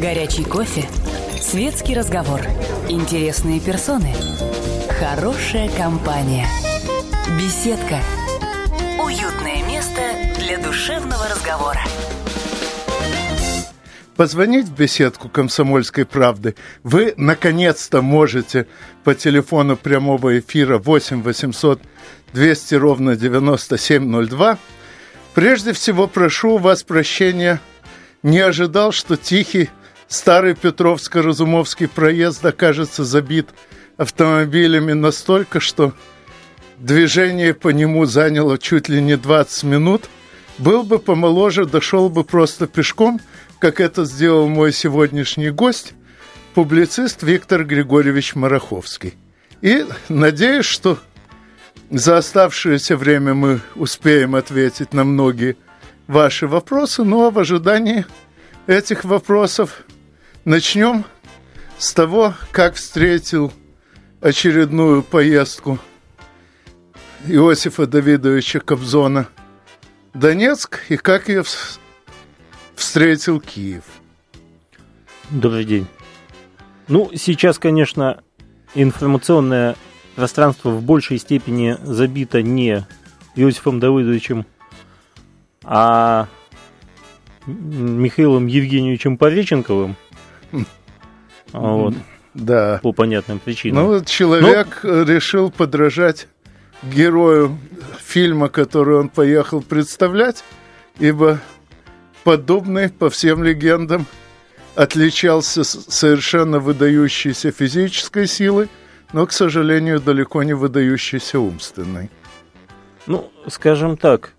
Горячий кофе. Светский разговор. Интересные персоны. Хорошая компания. Беседка. Уютное место для душевного разговора. Позвонить в беседку «Комсомольской правды» вы наконец-то можете по телефону прямого эфира 8 800 200 ровно 9702. Прежде всего прошу у вас прощения. Не ожидал, что тихий старый Петровско-Разумовский проезд окажется забит автомобилями настолько, что движение по нему заняло чуть ли не 20 минут. Был бы помоложе, дошел бы просто пешком – как это сделал мой сегодняшний гость, публицист Виктор Григорьевич Мараховский. И надеюсь, что за оставшееся время мы успеем ответить на многие ваши вопросы, но в ожидании этих вопросов начнем с того, как встретил очередную поездку Иосифа Давидовича Кобзона Донецк и как ее встретил Киев? Добрый день. Ну, сейчас, конечно, информационное пространство в большей степени забито не Иосифом Давыдовичем, а Михаилом Евгеньевичем Пореченковым. Вот. Да. По понятным причинам. Ну, человек Но... решил подражать герою фильма, который он поехал представлять, ибо подобный, по всем легендам, отличался совершенно выдающейся физической силой, но, к сожалению, далеко не выдающейся умственной. Ну, скажем так,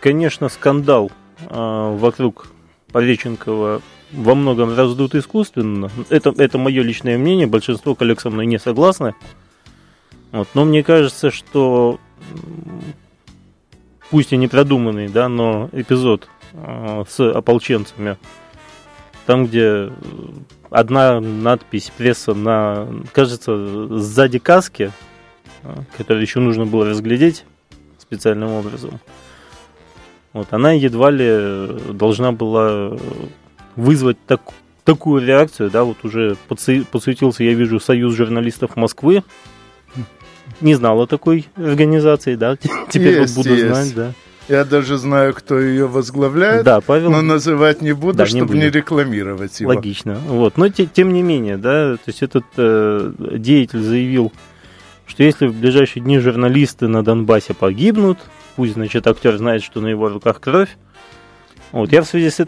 конечно, скандал э, вокруг Пореченкова во многом раздут искусственно. Это, это мое личное мнение, большинство коллег со мной не согласны. Вот. Но мне кажется, что пусть и не продуманный, да, но эпизод Э, с ополченцами. Там, где одна надпись пресса на, кажется, сзади каски, э, которую еще нужно было разглядеть специальным образом. Вот, она едва ли должна была вызвать так, такую реакцию, да, вот уже подсветился, я вижу, Союз журналистов Москвы, не знал о такой организации, да, теперь есть, вот буду есть. знать, да. Я даже знаю, кто ее возглавляет, да, Павел... но называть не буду, да, чтобы не, не рекламировать его. Логично. Вот. Но те, тем не менее, да, то есть этот э, деятель заявил, что если в ближайшие дни журналисты на Донбассе погибнут, пусть, значит, актер знает, что на его руках кровь. Вот. Я в связи с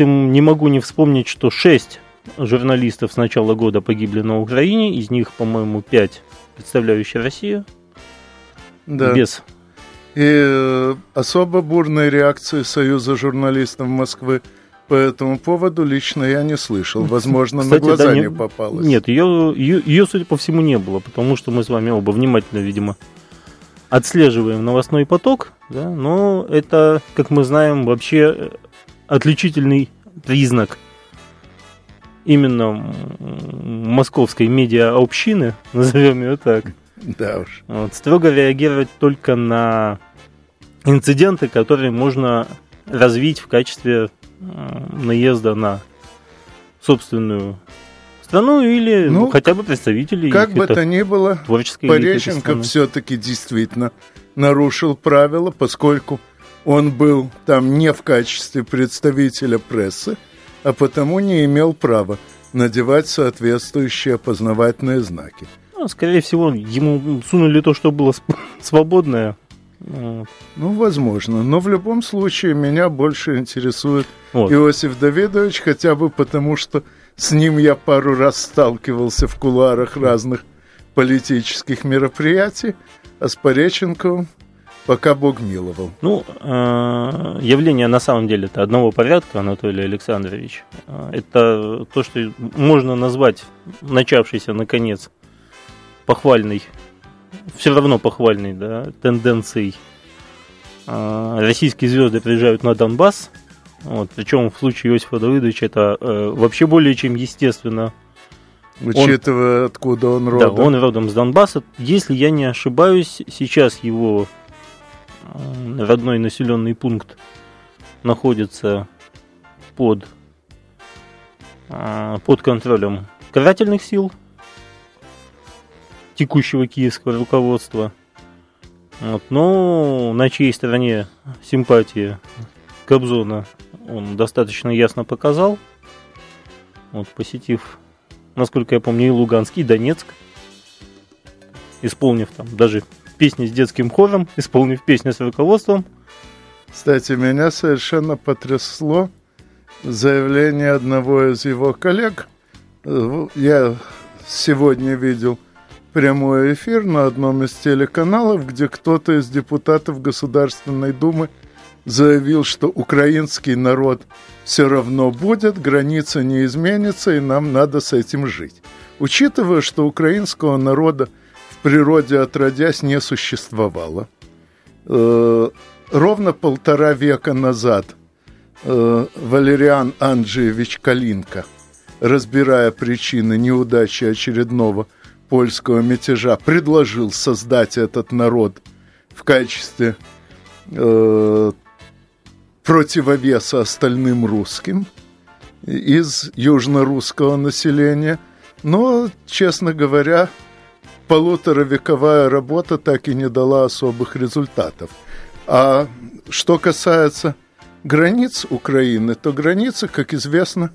этим не могу не вспомнить, что шесть журналистов с начала года погибли на Украине, из них, по-моему, пять представляющие Россию. Да. Без и э, особо бурной реакции Союза журналистов Москвы по этому поводу лично я не слышал. Возможно, Кстати, на глаза да, не, не попалось. Нет, ее, ее, ее, судя по всему, не было, потому что мы с вами оба внимательно, видимо, отслеживаем новостной поток, да, но это, как мы знаем, вообще отличительный признак именно московской медиа-общины, назовем ее так. Да уж. Вот, строго реагировать только на инциденты, которые можно развить в качестве наезда на собственную страну или ну, ну, хотя бы представителей. Как бы то ни было, Пореченко все-таки действительно нарушил правила, поскольку он был там не в качестве представителя прессы, а потому не имел права надевать соответствующие опознавательные знаки. Ну, скорее всего, ему сунули то, что было свободное. Ну, возможно. Но в любом случае меня больше интересует вот. Иосиф Давидович, хотя бы потому, что с ним я пару раз сталкивался в кулуарах разных политических мероприятий, а с Пореченковым пока Бог миловал. Ну, э, явление на самом деле это одного порядка, Анатолий Александрович. Э, это то, что можно назвать начавшийся, наконец, похвальной, все равно похвальной, да, тенденцией. А, российские звезды приезжают на Донбасс, вот, причем в случае Иосифа Давыдовича это э, вообще более чем естественно. Учитывая, он, откуда он родом. Да, он родом с Донбасса. Если я не ошибаюсь, сейчас его э, родной населенный пункт находится под а, под контролем карательных сил текущего киевского руководства. Вот, но на чьей стороне симпатии Кобзона он достаточно ясно показал, вот, посетив, насколько я помню, и Луганск, и Донецк, исполнив там даже песни с детским хором, исполнив песни с руководством. Кстати, меня совершенно потрясло заявление одного из его коллег. Я сегодня видел – прямой эфир на одном из телеканалов, где кто-то из депутатов Государственной Думы заявил, что украинский народ все равно будет, граница не изменится, и нам надо с этим жить. Учитывая, что украинского народа природе отродясь не существовало, э, ровно полтора века назад э, Валериан Анджиевич Калинка, разбирая причины неудачи очередного – польского мятежа предложил создать этот народ в качестве э, противовеса остальным русским из южно-русского населения. Но, честно говоря, полуторавековая работа так и не дала особых результатов. А что касается границ Украины, то границы, как известно,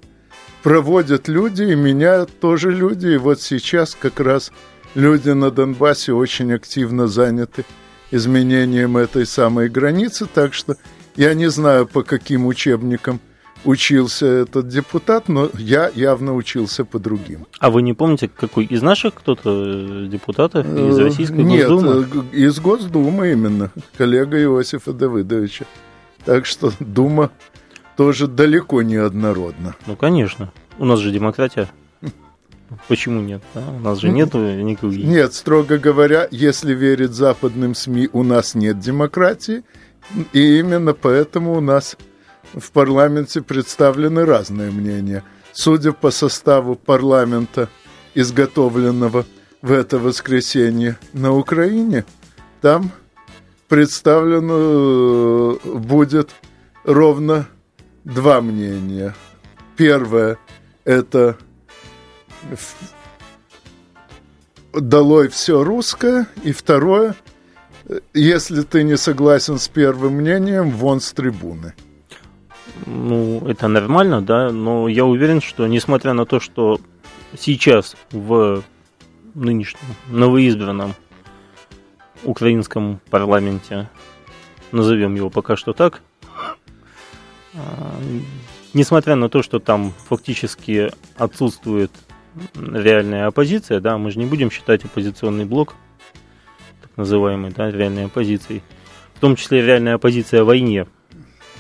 проводят люди и меняют тоже люди. И вот сейчас как раз люди на Донбассе очень активно заняты изменением этой самой границы. Так что я не знаю, по каким учебникам учился этот депутат, но я явно учился по другим. А вы не помните, какой из наших кто-то э, депутатов из э, Российской Нет, Госдумы? Нет, из Госдумы именно, коллега Иосифа Давыдовича. Так что Дума тоже далеко не однородно. Ну, конечно. У нас же демократия. Почему нет? Да? У нас же нет никаких... Нет, строго говоря, если верить западным СМИ, у нас нет демократии. И именно поэтому у нас в парламенте представлены разные мнения. Судя по составу парламента, изготовленного в это воскресенье на Украине, там представлено э, будет ровно два мнения. Первое – это долой все русское, и второе – если ты не согласен с первым мнением, вон с трибуны. Ну, это нормально, да, но я уверен, что несмотря на то, что сейчас в нынешнем новоизбранном украинском парламенте, назовем его пока что так, а, несмотря на то, что там фактически отсутствует реальная оппозиция, да, мы же не будем считать оппозиционный блок, так называемый, да, реальной оппозицией, в том числе реальная оппозиция войне.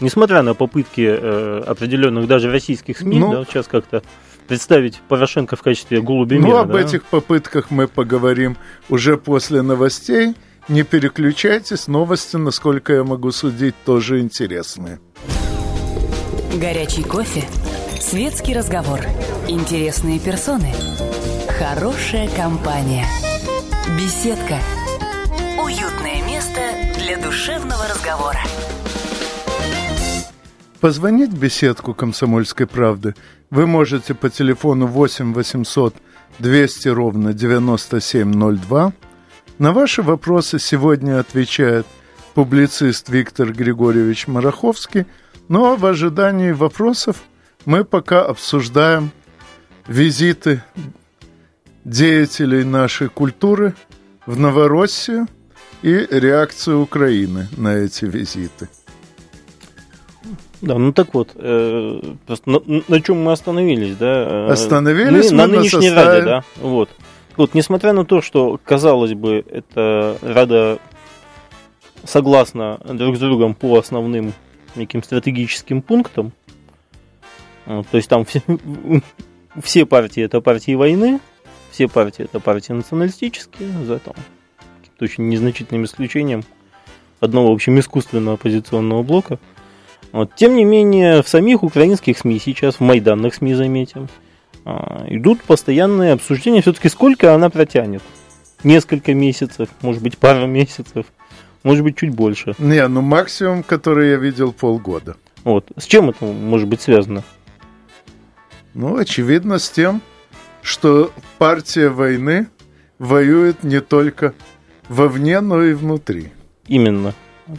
Несмотря на попытки э, определенных даже российских СМИ, ну, да, сейчас как-то представить Порошенко в качестве голубя Ну, об да? этих попытках мы поговорим уже после новостей. Не переключайтесь, новости, насколько я могу судить, тоже интересные. Горячий кофе, светский разговор, интересные персоны, хорошая компания, беседка, уютное место для душевного разговора. Позвонить в беседку «Комсомольской правды» вы можете по телефону 8 800 200 ровно 9702. На ваши вопросы сегодня отвечает публицист Виктор Григорьевич Мараховский – ну а в ожидании вопросов мы пока обсуждаем визиты деятелей нашей культуры в Новороссию и реакцию Украины на эти визиты. Да, ну так вот, э, просто на, на чем мы остановились, да? Э, остановились мы, мы на нынешней составе... Раде, да, вот. Вот, несмотря на то, что, казалось бы, это Рада согласна друг с другом по основным неким стратегическим пунктом. То есть там все, все партии это партии войны, все партии это партии националистические, за там очень незначительным исключением одного, в общем, искусственного оппозиционного блока. Вот. Тем не менее, в самих украинских СМИ сейчас, в майданных СМИ, заметим, а, идут постоянные обсуждения, все-таки сколько она протянет. Несколько месяцев, может быть, пару месяцев может быть, чуть больше. Не, ну максимум, который я видел, полгода. Вот. С чем это может быть связано? Ну, очевидно, с тем, что партия войны воюет не только вовне, но и внутри. Именно.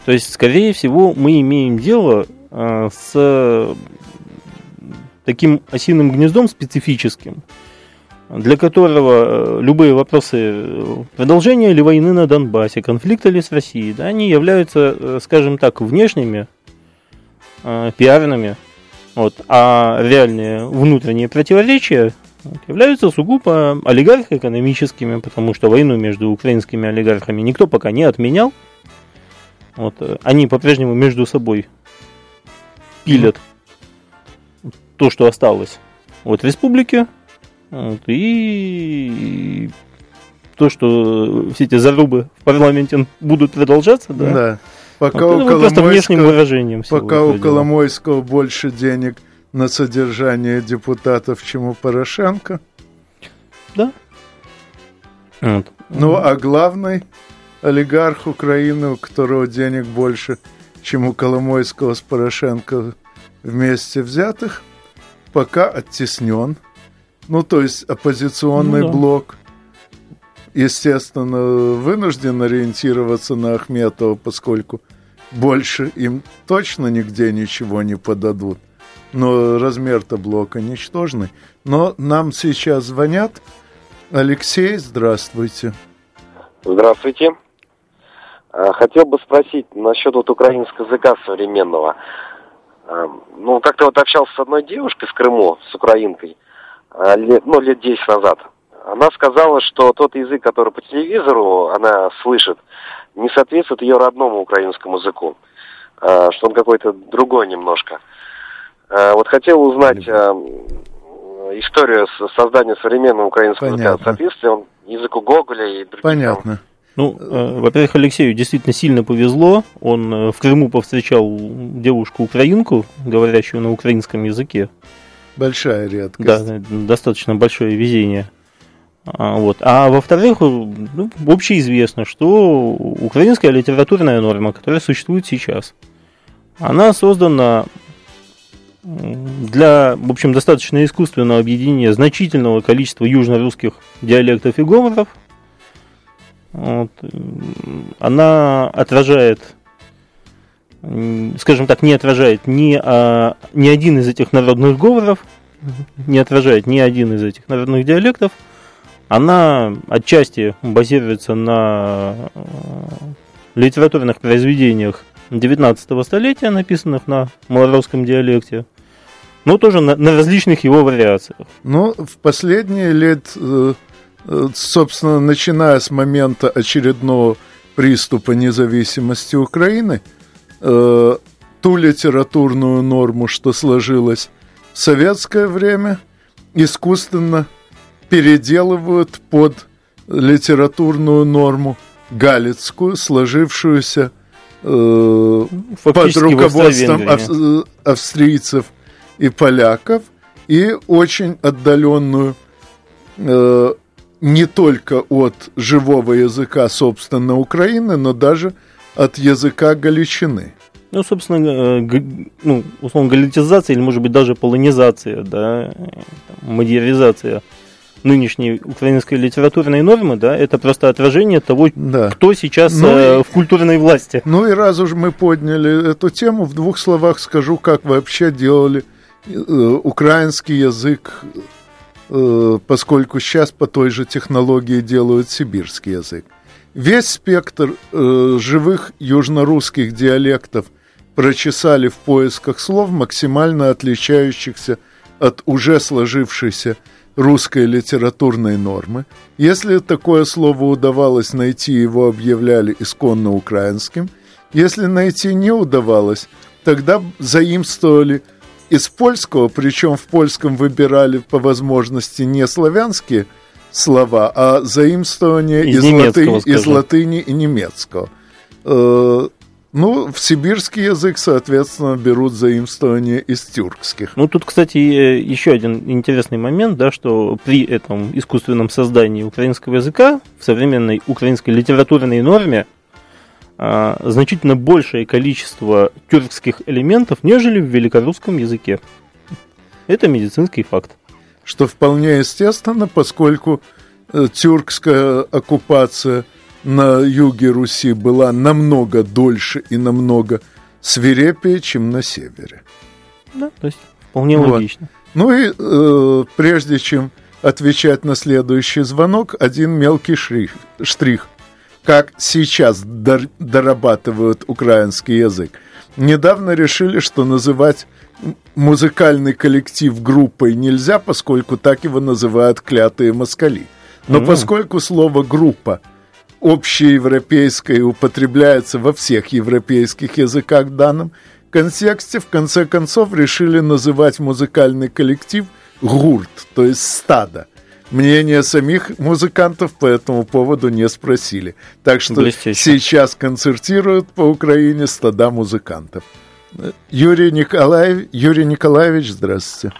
То есть, скорее всего, мы имеем дело с таким осиным гнездом специфическим, для которого э, любые вопросы э, продолжения ли войны на Донбассе, конфликта ли с Россией, да, они являются, э, скажем так, внешними, э, пиарными, вот, а реальные внутренние противоречия являются сугубо олигархо-экономическими, потому что войну между украинскими олигархами никто пока не отменял. Вот, они по-прежнему между собой пилят то, что осталось от республики, вот, и то, что все эти зарубы в парламенте будут продолжаться, да. Да. Пока вот, у просто внешним выражением Пока у Коломойского больше денег на содержание депутатов, чем у Порошенко. Да. Вот. Ну, а главный олигарх Украины, у которого денег больше, чем у Коломойского с Порошенко вместе взятых, пока оттеснен – ну, то есть оппозиционный ну, да. блок, естественно, вынужден ориентироваться на Ахметова, поскольку больше им точно нигде ничего не подадут. Но размер-то блока ничтожный. Но нам сейчас звонят. Алексей, здравствуйте. Здравствуйте. А, хотел бы спросить насчет вот украинского языка современного. А, ну, как-то вот общался с одной девушкой в Крыму, с украинкой. А, лет, ну, лет 10 назад. Она сказала, что тот язык, который по телевизору она слышит, не соответствует ее родному украинскому языку, что он какой-то другой немножко. Вот хотел узнать историю создания современного украинского Понятно. языка. Соответствует он языку Гоголя и других. Понятно. Ну, э, во-первых, Алексею действительно сильно повезло. Он э, в Крыму повстречал девушку-украинку, говорящую на украинском языке. Большая редкость. Да, достаточно большое везение. А, вот. А во-вторых, ну, общеизвестно, что украинская литературная норма, которая существует сейчас, она создана для, в общем, достаточно искусственного объединения значительного количества южно-русских диалектов и говоров. Вот. Она отражает, скажем так, не отражает ни, а, ни один из этих народных говоров, не отражает ни один из этих народных диалектов. Она отчасти базируется на э, литературных произведениях 19 столетия, написанных на малоросском диалекте, но тоже на, на различных его вариациях. Ну, в последние лет, э, собственно, начиная с момента очередного приступа независимости Украины, ту литературную норму, что сложилась в советское время искусственно переделывают под литературную норму галицкую, сложившуюся э, под руководством ав, э, австрийцев и поляков, и очень отдаленную э, не только от живого языка, собственно, Украины, но даже от языка Галичины. Ну, собственно, э, ну, условно, галитизация или, может быть, даже полонизация, да, модернизация нынешней украинской литературной нормы, да, это просто отражение того, да. кто сейчас ну, э, в культурной власти. Ну и раз уж мы подняли эту тему, в двух словах скажу, как вообще делали э, украинский язык, поскольку сейчас по той же технологии делают сибирский язык. Весь спектр э, живых южнорусских диалектов прочесали в поисках слов, максимально отличающихся от уже сложившейся русской литературной нормы. Если такое слово удавалось найти, его объявляли исконно украинским. Если найти не удавалось, тогда заимствовали из польского, причем в польском выбирали по возможности не славянские слова, а заимствование из, из, латыни, из латыни и немецкого. Э, ну, в сибирский язык, соответственно, берут заимствования из тюркских. Ну, тут, кстати, еще один интересный момент, да, что при этом искусственном создании украинского языка в современной украинской литературной норме значительно большее количество тюркских элементов, нежели в великорусском языке. Это медицинский факт. что вполне естественно, поскольку э, тюркская оккупация на юге Руси была намного дольше и намного свирепее, чем на севере. Да, то есть вполне вот. логично. Ну и э, прежде чем отвечать на следующий звонок, один мелкий штрих. штрих как сейчас дор- дорабатывают украинский язык. Недавно решили, что называть музыкальный коллектив группой нельзя, поскольку так его называют клятые москали. Но mm-hmm. поскольку слово «группа» общеевропейское употребляется во всех европейских языках в данном контексте, в конце концов решили называть музыкальный коллектив «гурт», то есть «стадо». Мнение самих музыкантов по этому поводу не спросили. Так что Блестяще. сейчас концертируют по Украине стада музыкантов. Юрий, Николаев... Юрий Николаевич, здравствуйте.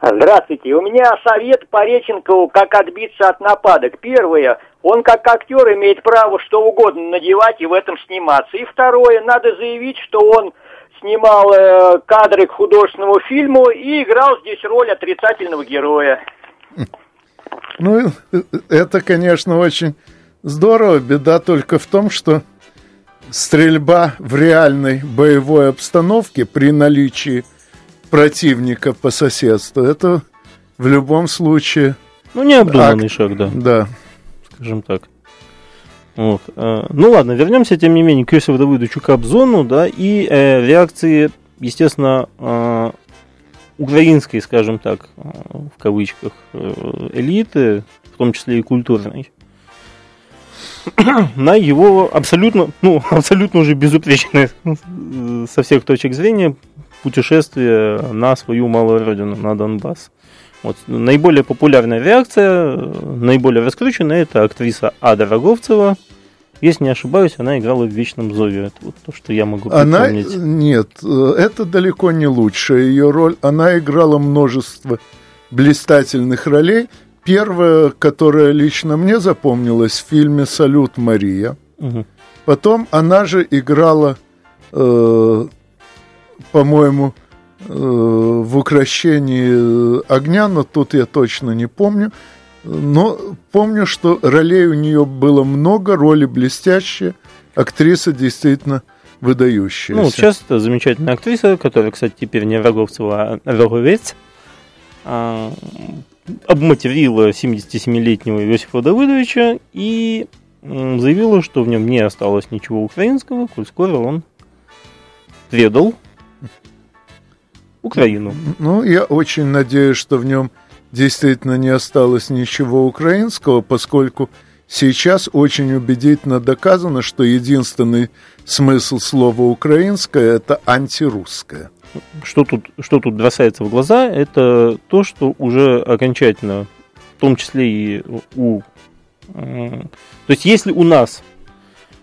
Здравствуйте. У меня совет по Реченкову, как отбиться от нападок. Первое, он как актер имеет право что угодно надевать и в этом сниматься. И второе, надо заявить, что он снимал э, кадры к художественному фильму и играл здесь роль отрицательного героя. Ну, это, конечно, очень здорово. Беда только в том, что стрельба в реальной боевой обстановке при наличии противника по соседству, это в любом случае... Ну, необдуманный акт, шаг, да. Да. Скажем так. Вот. Э, ну ладно, вернемся, тем не менее, к Иосифу Давыдовичу Кобзону, да, и э, реакции, естественно, э, украинской, скажем так, э, в кавычках, э, элиты, в том числе и культурной, на его абсолютно, ну, абсолютно уже безупречное э, со всех точек зрения путешествие на свою малую родину, на Донбасс. Вот. Наиболее популярная реакция, наиболее раскрученная, это актриса Ада Роговцева, если не ошибаюсь, она играла в Вечном Зове. Это вот то, что я могу она... Нет, это далеко не лучшая ее роль. Она играла множество блистательных ролей. Первая, которая лично мне запомнилась в фильме «Салют, Мария». Угу. Потом она же играла, э, по-моему, э, в «Укращении огня», но тут я точно не помню. Но помню, что ролей у нее было много, роли блестящие, актриса действительно выдающаяся. Ну, сейчас это замечательная актриса, которая, кстати, теперь не Роговцева, а Роговец, а, обматерила 77-летнего Иосифа Давыдовича и заявила, что в нем не осталось ничего украинского, коль скоро он предал Украину. Ну, я очень надеюсь, что в нем действительно не осталось ничего украинского, поскольку сейчас очень убедительно доказано, что единственный смысл слова «украинское» – это антирусское. Что тут, что тут бросается в глаза, это то, что уже окончательно, в том числе и у... То есть, если у нас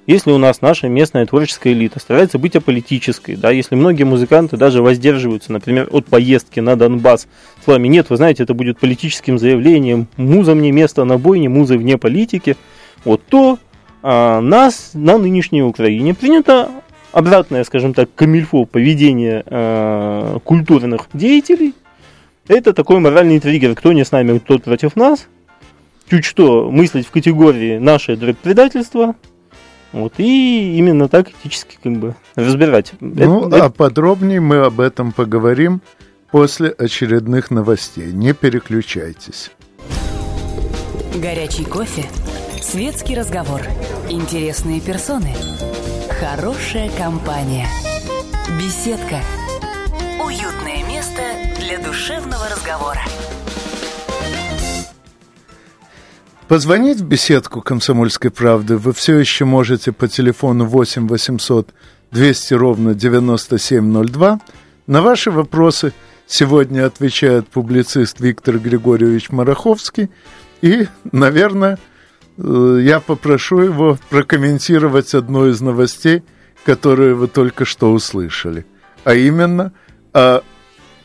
если у нас наша местная творческая элита старается быть аполитической, да, если многие музыканты даже воздерживаются, например, от поездки на Донбасс с вами нет, вы знаете, это будет политическим заявлением, муза мне место на бойне, музы вне политики, вот то а, нас на нынешней Украине принято обратное, скажем так, камильфо поведение а, культурных деятелей. Это такой моральный триггер, кто не с нами, тот против нас. Чуть что мыслить в категории наше предательство, вот, и именно так этически как бы разбирать. Ну, это, а это... подробнее мы об этом поговорим после очередных новостей. Не переключайтесь. Горячий кофе, светский разговор, интересные персоны, хорошая компания, беседка, уютное место для душевного разговора. Позвонить в беседку «Комсомольской правды» вы все еще можете по телефону 8 800 200 ровно 9702. На ваши вопросы сегодня отвечает публицист Виктор Григорьевич Мараховский. И, наверное, э, я попрошу его прокомментировать одну из новостей, которые вы только что услышали. А именно о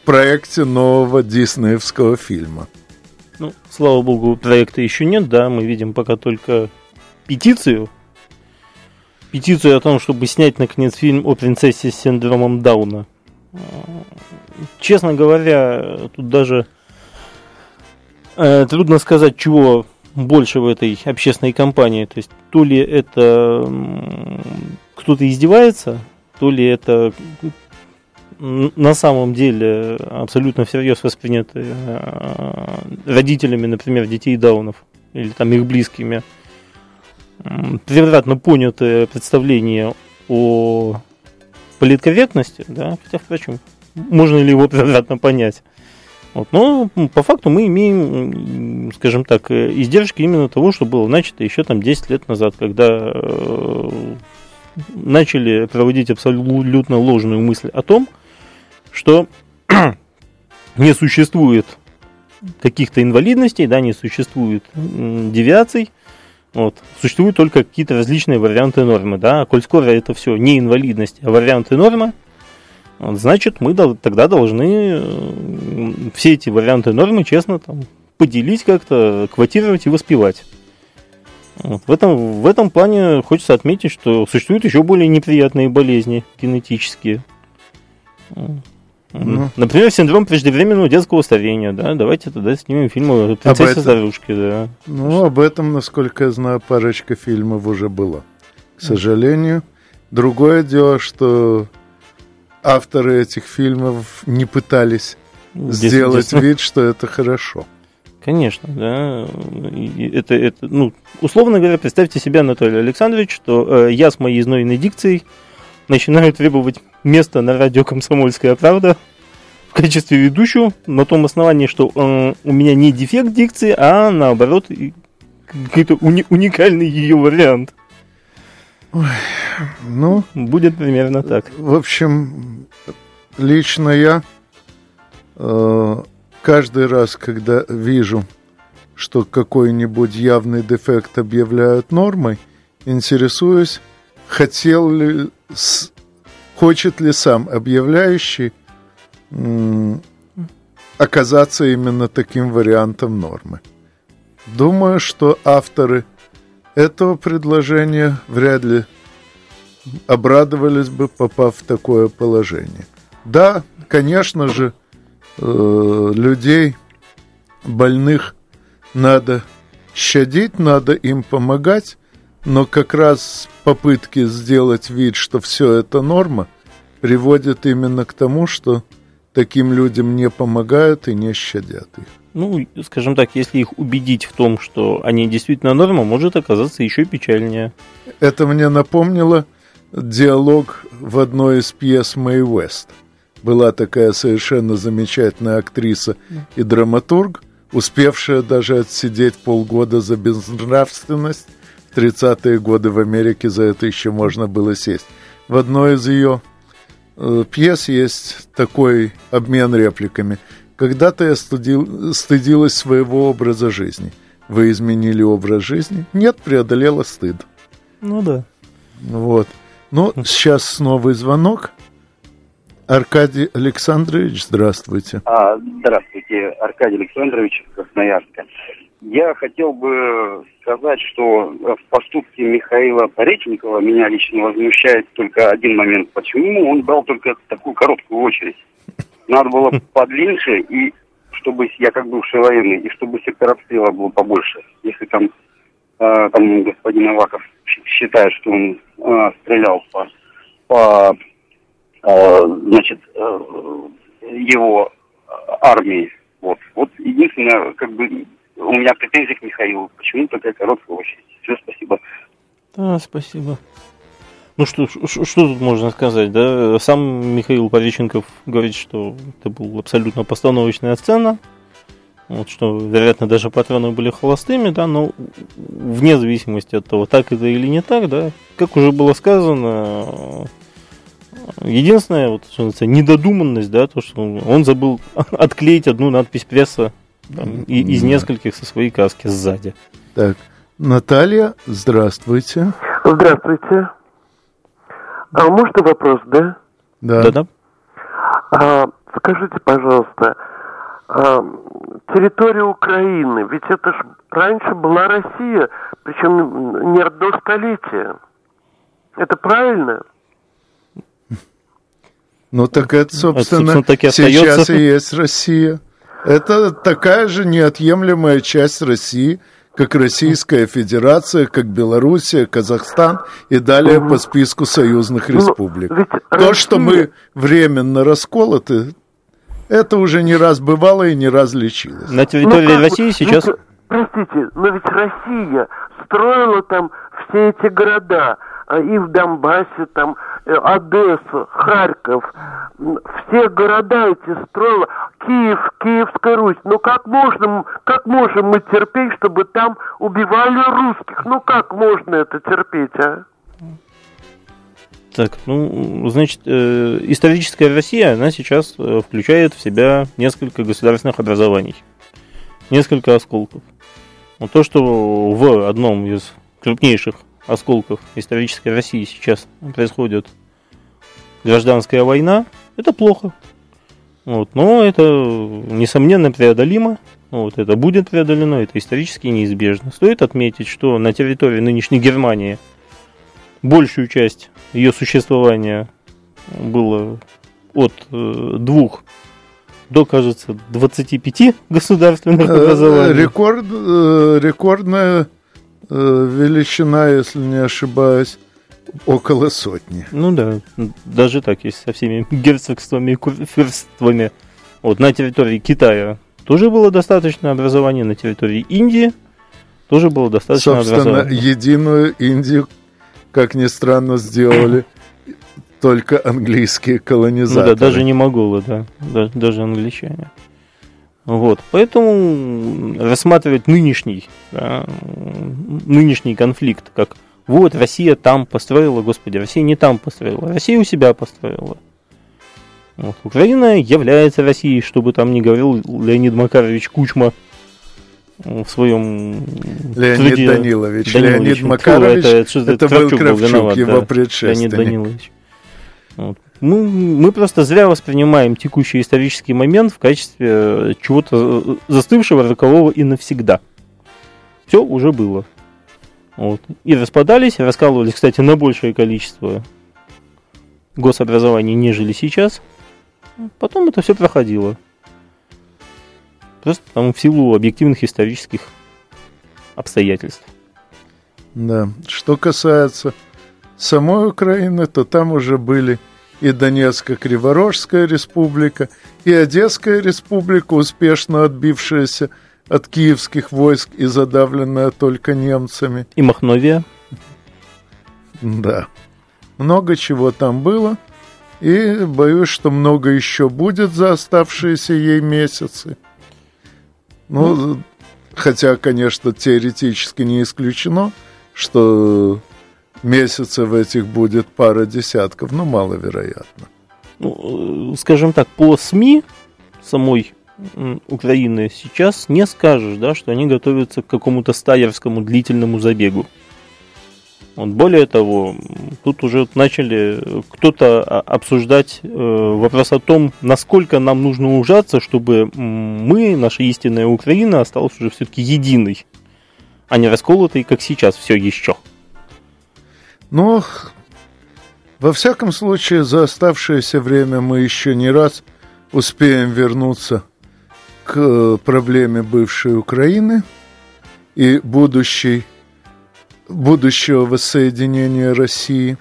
проекте нового диснеевского фильма – ну, слава богу, проекта еще нет, да, мы видим пока только петицию. Петицию о том, чтобы снять, наконец, фильм о принцессе с синдромом Дауна. Честно говоря, тут даже Э, трудно сказать, чего больше в этой общественной кампании. То есть, то ли это кто-то издевается, то ли это на самом деле абсолютно всерьез восприняты э, родителями, например, детей даунов или там их близкими, превратно понятое представление о политкорректности, да, хотя, впрочем, можно ли его превратно понять. Вот. Но по факту мы имеем, скажем так, издержки именно того, что было начато еще там 10 лет назад, когда э, начали проводить абсолютно ложную мысль о том, что не существует каких-то инвалидностей, да, не существует девиаций, вот. Существуют только какие-то различные варианты нормы, да. Коль скоро это все не инвалидность, а варианты нормы, вот, значит, мы тогда должны все эти варианты нормы честно там, поделить как-то, квотировать и воспевать. Вот. В, этом, в этом плане хочется отметить, что существуют еще более неприятные болезни генетические. Ну. Например, синдром преждевременного детского старения, да, давайте тогда снимем фильм о принцессе старушке, да. Ну, об этом, насколько я знаю, парочка фильмов уже было. К сожалению. Другое дело, что авторы этих фильмов не пытались Здесь сделать вид, что это хорошо. Конечно, да. Это, это, ну, условно говоря, представьте себе, Анатолий Александрович, что э, я с моей знойной дикцией начинаю требовать места на радио «Комсомольская правда» в качестве ведущего на том основании, что э, у меня не дефект дикции, а наоборот какой-то уни- уникальный ее вариант. Ой, ну, будет примерно так. В общем, лично я э, каждый раз, когда вижу, что какой-нибудь явный дефект объявляют нормой, интересуюсь, хотел ли, с, хочет ли сам объявляющий оказаться именно таким вариантом нормы. Думаю, что авторы этого предложения вряд ли обрадовались бы, попав в такое положение. Да, конечно же, э, людей больных надо щадить, надо им помогать, но как раз попытки сделать вид, что все это норма, приводят именно к тому, что таким людям не помогают и не щадят их. Ну, скажем так, если их убедить в том, что они действительно норма, может оказаться еще печальнее. Это мне напомнило диалог в одной из пьес Мэй Уэст. Была такая совершенно замечательная актриса и драматург, успевшая даже отсидеть полгода за безнравственность. В 30-е годы в Америке за это еще можно было сесть. В одной из ее э, пьес есть такой обмен репликами – когда-то я студил, стыдилась своего образа жизни. Вы изменили образ жизни? Нет, преодолела стыд. Ну да. Вот. Ну, сейчас новый звонок. Аркадий Александрович, здравствуйте. А, здравствуйте, Аркадий Александрович, Красноярска. Я хотел бы сказать, что в поступке Михаила Пореченкова меня лично возмущает только один момент. Почему он брал только такую короткую очередь? Надо было подлиннее, и чтобы я как бывший военный, и чтобы сектор обстрела было побольше. Если там, э, там господин Аваков считает, что он э, стрелял по, по э, значит, э, его армии. Вот. вот единственное, как бы у меня претензии к Михаилу. Почему такая короткая очередь? Все, спасибо. Да, спасибо. Ну что, что, тут можно сказать, да? Сам Михаил Пореченков говорит, что это была абсолютно постановочная сцена, вот, что, вероятно, даже патроны были холостыми, да, но вне зависимости от того, так это или не так, да, как уже было сказано, единственная вот, что недодуманность, да, то, что он забыл отклеить одну надпись пресса там, и, из нескольких со своей каски сзади. Так, Наталья, здравствуйте. Здравствуйте. А можно вопрос, да? Да. Да, да. А, скажите, пожалуйста, а, территория Украины, ведь это ж раньше была Россия, причем не одно столетие. Это правильно? Ну так это, собственно, это, собственно сейчас и есть Россия. Это такая же неотъемлемая часть России, как Российская Федерация, как Белоруссия, Казахстан и далее по списку союзных Ну, республик. То, что мы временно расколоты, это уже не раз бывало и не раз лечилось. На территории Ну, России сейчас... ведь, простите, но ведь Россия строила там все эти города, и в Донбассе, там, э, Одессу, Харьков, все города эти строила, Киев, Киевская Русь. Ну как можно, как можем мы терпеть, чтобы там убивали русских? Ну как можно это терпеть, а? Так, ну, значит, э, историческая Россия, она сейчас э, включает в себя несколько государственных образований, несколько осколков. Вот то, что в одном из крупнейших осколков исторической России сейчас происходит гражданская война, это плохо. Вот, но это, несомненно, преодолимо. Вот, это будет преодолено, это исторически неизбежно. Стоит отметить, что на территории нынешней Германии большую часть ее существования было от э, двух до, кажется, 25 государственных Э, образований. Рекорд, э, рекордная величина, если не ошибаюсь, около сотни. Ну да, даже так, есть со всеми герцогствами и курфюрствами. Вот на территории Китая тоже было достаточно образования, на территории Индии тоже было достаточно Собственно, образования. единую Индию, как ни странно, сделали только английские Ну колонизаторы. да, даже не моголы, да- даже англичане. Вот, поэтому рассматривать нынешний, да, нынешний конфликт как вот Россия там построила, господи, Россия не там построила, Россия у себя построила. Вот. Украина является Россией, чтобы там не говорил Леонид Макарович Кучма в своем Леонид труде. Данилович. Данилович. Леонид Фу, Макарович, это, что за это был Кравчук Кравчук, виноват, его да. Леонид предшественник. Данилович. Вот. Мы, мы просто зря воспринимаем текущий исторический момент в качестве э, чего-то э, застывшего, рокового и навсегда. Все уже было. Вот. И распадались, раскалывались, кстати, на большее количество гособразований, нежели сейчас. Потом это все проходило. Просто там в силу объективных исторических обстоятельств. Да. Что касается самой Украины, то там уже были и Донецко-Криворожская республика, и Одесская республика, успешно отбившаяся от киевских войск и задавленная только немцами. И Махновия. Да. Много чего там было. И боюсь, что много еще будет за оставшиеся ей месяцы. Ну, хотя, конечно, теоретически не исключено, что месяцев этих будет пара десятков, но маловероятно. ну, э, скажем так, по СМИ самой Украины сейчас не скажешь, да, что они готовятся к какому-то стаерскому длительному забегу. Вот, более того, тут уже начали кто-то а, обсуждать э, вопрос о том, насколько нам нужно ужаться, чтобы мы, наша истинная Украина, осталась уже все-таки единой, а не расколотой, как сейчас все еще. Но, во всяком случае, за оставшееся время мы еще не раз успеем вернуться к э, проблеме бывшей Украины и будущей, будущего воссоединения России.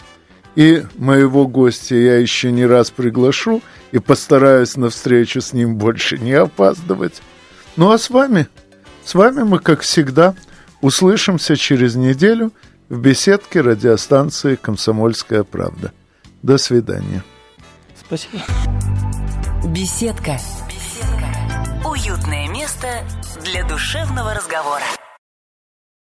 И моего гостя я еще не раз приглашу и постараюсь на встречу с ним больше не опаздывать. Ну а с вами, с вами мы, как всегда, услышимся через неделю – в беседке радиостанции «Комсомольская правда». До свидания. Спасибо. Беседка. Беседка. Уютное место для душевного разговора.